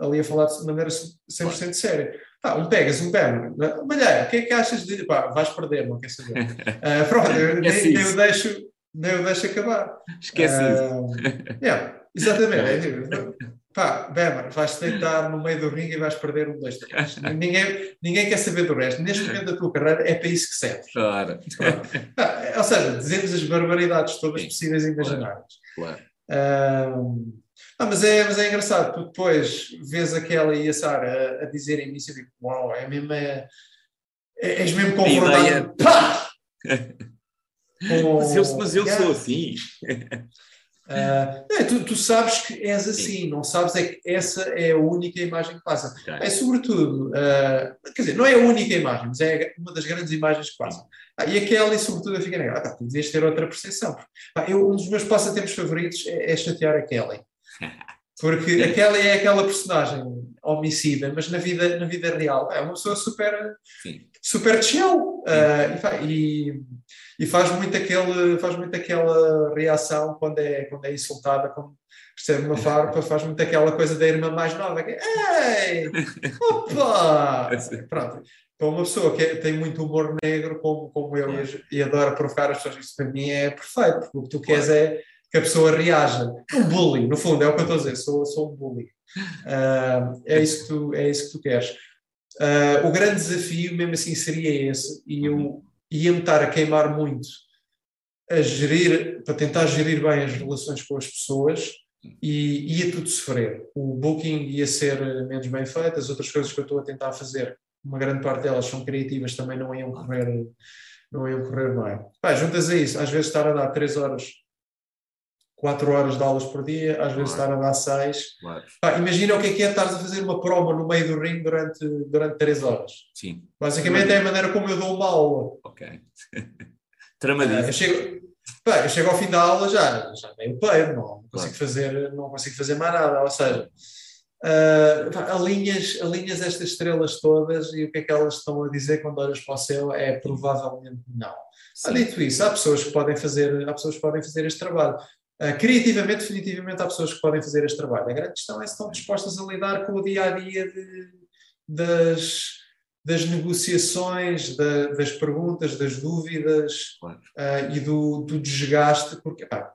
ali a falar de maneira 100% claro. séria. Pá, um pegas, um pé, Malheiro, o que é que achas de. Pá, vais perder, não quer saber. Uh, pronto, eu, nem, nem, eu deixo, nem deixo acabar. Esquece uh, isso. Yeah, exatamente. Pá, Bemer, vais-te deitar no meio do ringue e vais perder um, dois, três. ninguém, ninguém quer saber do resto. Neste momento da tua carreira é para isso que serve. Claro. Ah, ou seja, dizemos as barbaridades todas Sim. possíveis e imaginárias. Claro. Ah, mas, é, mas é engraçado, tu depois vês aquela e a Sara a, a dizerem isso e digo, uau, é mesmo. É, é, és mesmo confrontado. Com, mas eu, mas eu sou assim. Uh, é, tu, tu, sabes que és assim, Sim. não sabes é que essa é a única imagem que passa. Okay. É sobretudo, uh, quer dizer, não é a única imagem, mas é uma das grandes imagens que passa. Ah, e aquela, e sobretudo, eu fico negra, ah, tu devias ter outra percepção. Ah, eu, um dos meus passatempos favoritos é, é chatear a Kelly. Porque aquela é aquela personagem homicida, mas na vida, na vida real é uma pessoa super, super chill. Uh, e, e, faz, muito aquele, faz muito aquela reação quando é, quando é insultada, quando recebe uma farpa, faz muito aquela coisa da irmã mais nova, que é, Ei! Opa! Pronto. Para uma pessoa que é, tem muito humor negro, como, como eu, e, e adora provocar as pessoas, isso para mim é perfeito, porque o que tu queres é que a pessoa reaja. Um bullying, no fundo, é o que eu estou a dizer, sou, sou um bullying. Uh, é, isso que tu, é isso que tu queres. Uh, o grande desafio, mesmo assim, seria esse, e eu ia-me estar a queimar muito a gerir, para tentar gerir bem as relações com as pessoas e ia tudo sofrer. O booking ia ser menos bem feito, as outras coisas que eu estou a tentar fazer, uma grande parte delas são criativas, também não iam correr, não iam correr bem. Pá, juntas a isso, às vezes estar a dar três horas 4 horas de aulas por dia, às vezes claro. estar a dar 6. Claro. imagina o que é que é estar a fazer uma prova no meio do ringue durante, durante 3 horas. Sim. Basicamente é a maneira como eu dou uma aula. Ok. Tramadíssimo. Uh, eu, chego, pá, eu chego ao fim da aula já, já meio peiro, não, não, consigo fazer, não consigo fazer mais nada. Ou seja, uh, pá, alinhas, alinhas estas estrelas todas e o que é que elas estão a dizer quando olhas para o céu é provavelmente não. Sim. Dito isso, há pessoas que podem fazer, há pessoas que podem fazer este trabalho. Uh, criativamente, definitivamente, há pessoas que podem fazer este trabalho. A grande questão é se estão dispostas a lidar com o dia a dia de, das, das negociações, da, das perguntas, das dúvidas claro. uh, e do, do, desgaste, porque pá,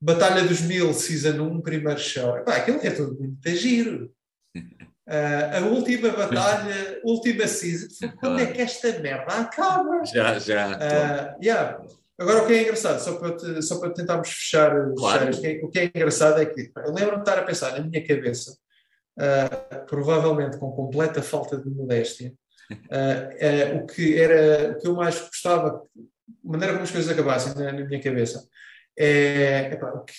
Batalha dos Mil, Season 1, primeiro show, pá, aquilo é tudo muito giro. Uh, a última batalha, última season, quando é que esta merda acaba? Já, já. Uh, yeah. Agora, o que é engraçado, só para, te, só para tentarmos fechar, claro. fechar o que é engraçado é que eu lembro-me de estar a pensar na minha cabeça, uh, provavelmente com completa falta de modéstia, uh, uh, o, que era, o que eu mais gostava, a maneira como as coisas acabassem na, na minha cabeça, é, epá, o, que,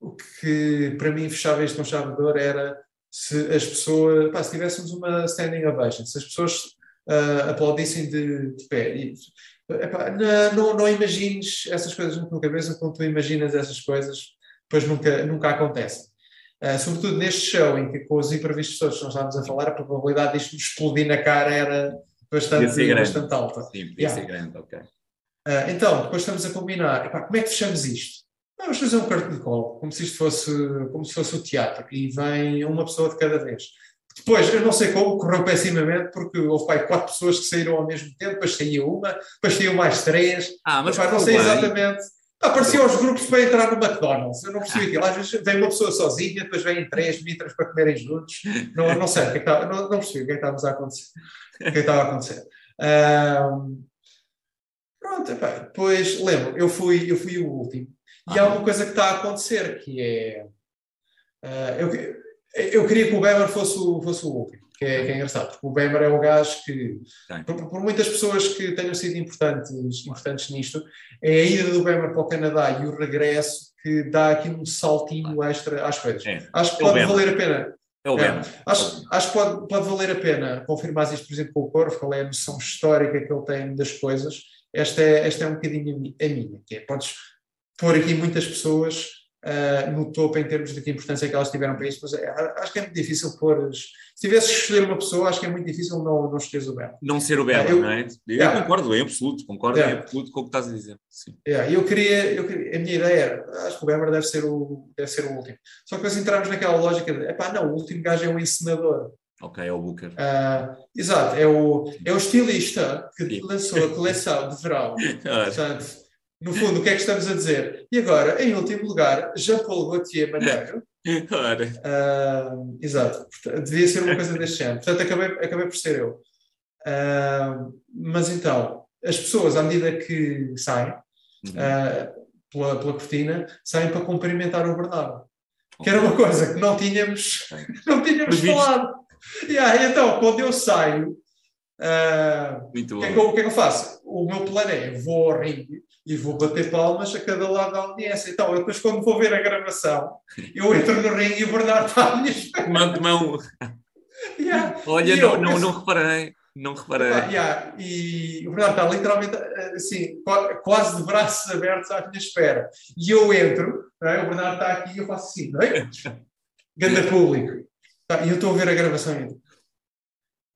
o que para mim fechava este com chave de ouro era se as pessoas, epá, se tivéssemos uma standing ovation, se as pessoas aplaudissem de, de pé. E, Epá, não, não, imagines essas coisas na tua cabeça quando tu imaginas essas coisas, depois nunca, nunca acontecem. Uh, sobretudo neste show, em que com os imprevistos todos que nós estávamos a falar, a probabilidade disto explodir na cara era bastante, bastante alta. Sim, podia yeah. ser grande, ok. Uh, então, depois estamos a combinar, epá, como é que fechamos isto? Vamos fazer um cartão de colo, como se isto fosse, como se fosse o teatro, e vem uma pessoa de cada vez. Depois, eu não sei como, correu pessimamente, porque houve pai, quatro pessoas que saíram ao mesmo tempo, depois saía uma, depois saíam mais três. Ah, mas epá, não sei bem. exatamente. Apareciam os grupos para entrar no McDonald's. Eu não percebi aquilo. Às vezes vem uma pessoa sozinha, depois vêm três mitras para comerem juntos. Não, não sei o que é estava, não, não percebi o que é estava a acontecer. O que é que estava a acontecer. Um, pronto, epá, depois lembro, eu fui, eu fui o último. E ah, há uma coisa que está a acontecer que é. Uh, eu, eu queria que o Weber fosse o, fosse o último que é, que é engraçado, porque o Bemer é o gajo que, por, por, muitas pessoas que tenham sido importantes, importantes nisto, é a ida do Bemer para o Canadá e o regresso que dá aqui um saltinho extra às coisas. É. Acho que é pode valer a pena. É é, acho, acho que pode, pode valer a pena confirmar isto, por exemplo, com o Corvo, qual é a noção histórica que ele tem das coisas. Esta é, esta é um bocadinho a minha, que é, podes pôr aqui muitas pessoas uh, no topo em termos de que importância que elas tiveram para isso, mas é, acho que é muito difícil pôr. Se tivesse que escolher uma pessoa, acho que é muito difícil não, não escolher o Belo. Não ser o Belo, uh, não é? Eu yeah. concordo, em absoluto, concordo yeah. em absoluto com o que estás a dizer. Sim. Yeah. Eu, queria, eu queria, a minha ideia era, acho que o Bemer deve ser o, deve ser o último. Só que depois entramos naquela lógica de, epá, não, o último gajo é o encenador. Ok, é o Booker. Uh, exato, é o, é o estilista que lançou a coleção de verão. Portanto, no fundo, o que é que estamos a dizer? E agora, em último lugar, Jean-Paul Gaultier Madeiro. Uh, exato, devia ser uma coisa deste género. Portanto, acabei, acabei por ser eu. Uh, mas então, as pessoas, à medida que saem uh, pela, pela cortina, saem para cumprimentar o Bernardo. Que era uma coisa que não tínhamos, não tínhamos falado. Yeah, então, quando eu saio, o que, é que, eu, que é que eu faço? O meu plano é: vou ao ringue e vou bater palmas a cada lado da audiência. Então, eu depois, quando vou ver a gravação, eu entro no ringue e o Bernardo está à minha espera. De mão. Yeah. Olha, não, eu, não, não reparei. Não reparei. Ah, yeah. E o Bernardo está literalmente assim, quase de braços abertos à minha espera. E eu entro, é? o Bernardo está aqui e eu faço assim, não é? Ganda público. Tá, e eu estou a ver a gravação ainda.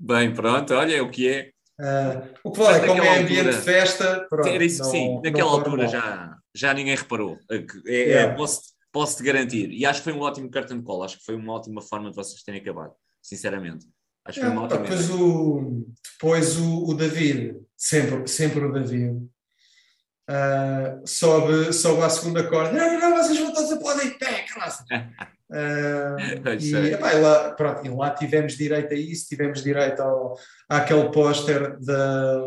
Bem, pronto, olha, é o que é. Uh, o que vale é como é ambiente altura, de festa. Pronto, era isso, não, sim, naquela altura já, já ninguém reparou. É, é, yeah. posso, posso te garantir. E acho que foi um ótimo cartão de cola. Acho que foi uma ótima forma de vocês terem acabado, sinceramente. Acho que foi uma ótima. Depois, o, depois o, o David, sempre, sempre o David, uh, sobe, sobe à segunda corda. Não, não, vocês vão todos aplaudir pé, classe. Uh, e, epá, lá, pronto, e lá tivemos direito a isso, tivemos direito ao, àquele póster da,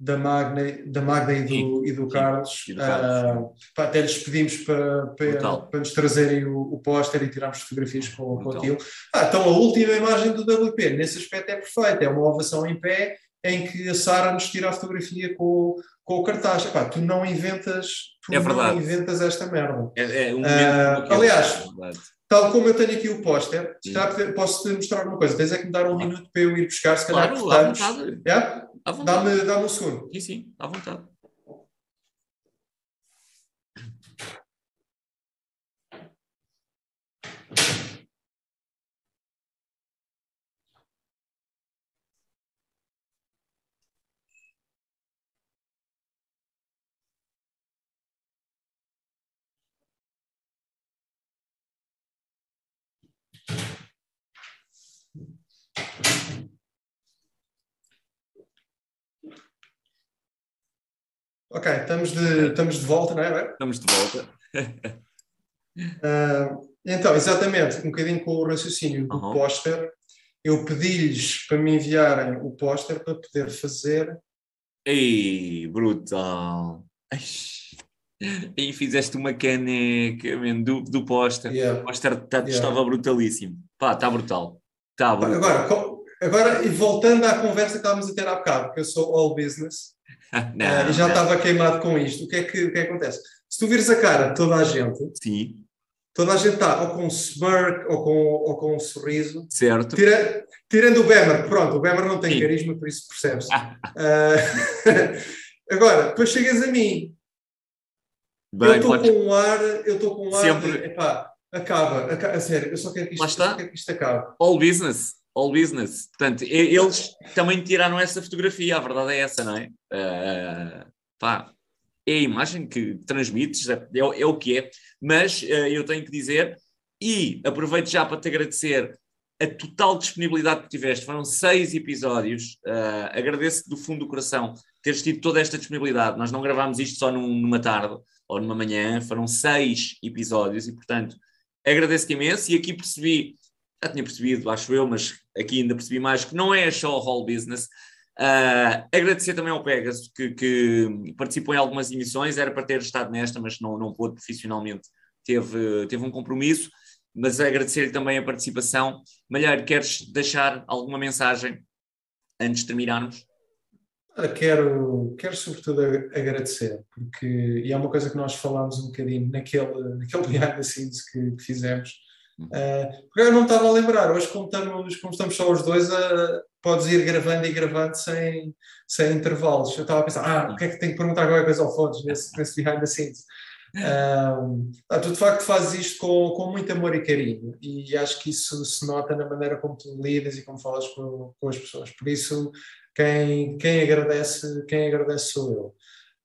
da, Magna, da Magda e do, e do Carlos. E do Carlos. Uh, pá, até lhes pedimos para, para, para nos trazerem o, o póster e tirarmos fotografias com, com aquilo. Ah, então a última imagem do WP, nesse aspecto é perfeita, é uma ovação em pé em que a Sara nos tira a fotografia com, com o cartaz. Epá, tu não inventas, tu é não inventas esta merda. É, é um uh, aliás, é tal como eu tenho aqui o póster, posso te mostrar uma coisa. Tens é que me dar um minuto para eu ir buscar, se calhar claro. À vontade. Yeah? Dá-me dá um segundo. Sim, sim, à vontade. Ok, estamos de, estamos de volta, não é? Estamos de volta. uh, então, exatamente, um bocadinho com o raciocínio do uhum. póster, eu pedi-lhes para me enviarem o póster para poder fazer. Ei, brutal! E fizeste uma caneca man, do, do póster. Yeah. O póster tá, yeah. estava brutalíssimo. Pá, está brutal. Tá brutal. Agora, agora, e voltando à conversa que estávamos a ter há bocado, porque eu sou all business, não, uh, já estava queimado com isto. O que, é que, o que é que acontece? Se tu vires a cara de toda a gente, Sim. toda a gente está ou com um smirk ou com, ou com um sorriso. Certo. Tira, tirando o Bemer, pronto, o Bemer não tem Sim. carisma, por isso percebes. uh, agora, depois chegas a mim. Bem, eu estou com um ar, eu estou com um ar Sempre. de, epá, acaba, acaba, a sério, eu só quero que isto, quero que isto acabe. All business all business. Portanto, eles também tiraram essa fotografia, a verdade é essa, não é? Uh, pá, é a imagem que transmites, é, é, é o que é, mas uh, eu tenho que dizer, e aproveito já para te agradecer a total disponibilidade que tiveste. Foram seis episódios. Uh, Agradeço-te do fundo do coração teres tido toda esta disponibilidade. Nós não gravámos isto só num, numa tarde ou numa manhã, foram seis episódios e, portanto, agradeço-te imenso. E aqui percebi, já tinha percebido, acho eu, mas aqui ainda percebi mais, que não é só whole business. Uh, agradecer também ao Pegasus, que, que, participou em algumas emissões, era para ter estado nesta, mas não, não pôde profissionalmente, teve, teve um compromisso mas agradecer-lhe também a participação. Malheiro, queres deixar alguma mensagem antes de terminarmos? Quero, quero sobretudo agradecer, porque e é uma coisa que nós falámos um bocadinho naquele, naquele behind the scenes que, que fizemos. Uh, porque eu não estava a lembrar, hoje como estamos, como estamos só os dois, uh, podes ir gravando e gravando sem, sem intervalos. Eu estava a pensar, ah, o que é que tenho que perguntar qualquer coisa ao Fodes nesse, nesse behind the scenes? Um, tu de facto fazes isto com, com muito amor e carinho e acho que isso se nota na maneira como tu lidas e como falas com, com as pessoas. Por isso, quem, quem, agradece, quem agradece sou eu.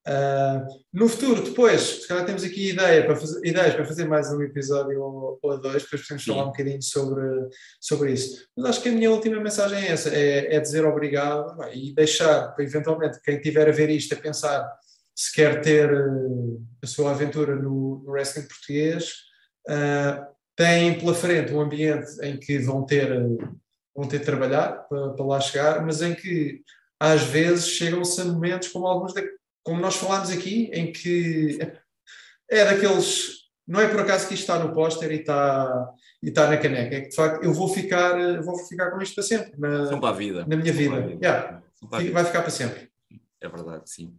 Uh, no futuro, depois, se calhar temos aqui ideia para fazer, ideias para fazer mais um episódio ou, ou dois, depois podemos falar um bocadinho sobre, sobre isso. Mas acho que a minha última mensagem é essa: é, é dizer obrigado e deixar, eventualmente, quem estiver a ver isto, a pensar se quer ter uh, a sua aventura no, no wrestling português, uh, têm pela frente um ambiente em que vão ter, vão ter de trabalhar para, para lá chegar, mas em que às vezes chegam-se a momentos como alguns, de, como nós falámos aqui, em que é daqueles. Não é por acaso que isto está no póster e está, e está na caneca, é que de facto eu vou ficar, vou ficar com isto para sempre. Na, São para a vida. Na minha vida. vida. Yeah. Vida. Vai ficar para sempre. É verdade, sim.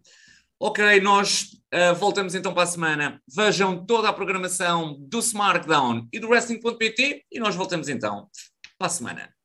Ok, nós uh, voltamos então para a semana. Vejam toda a programação do Smartdown e do Wrestling.pt e nós voltamos então para a semana.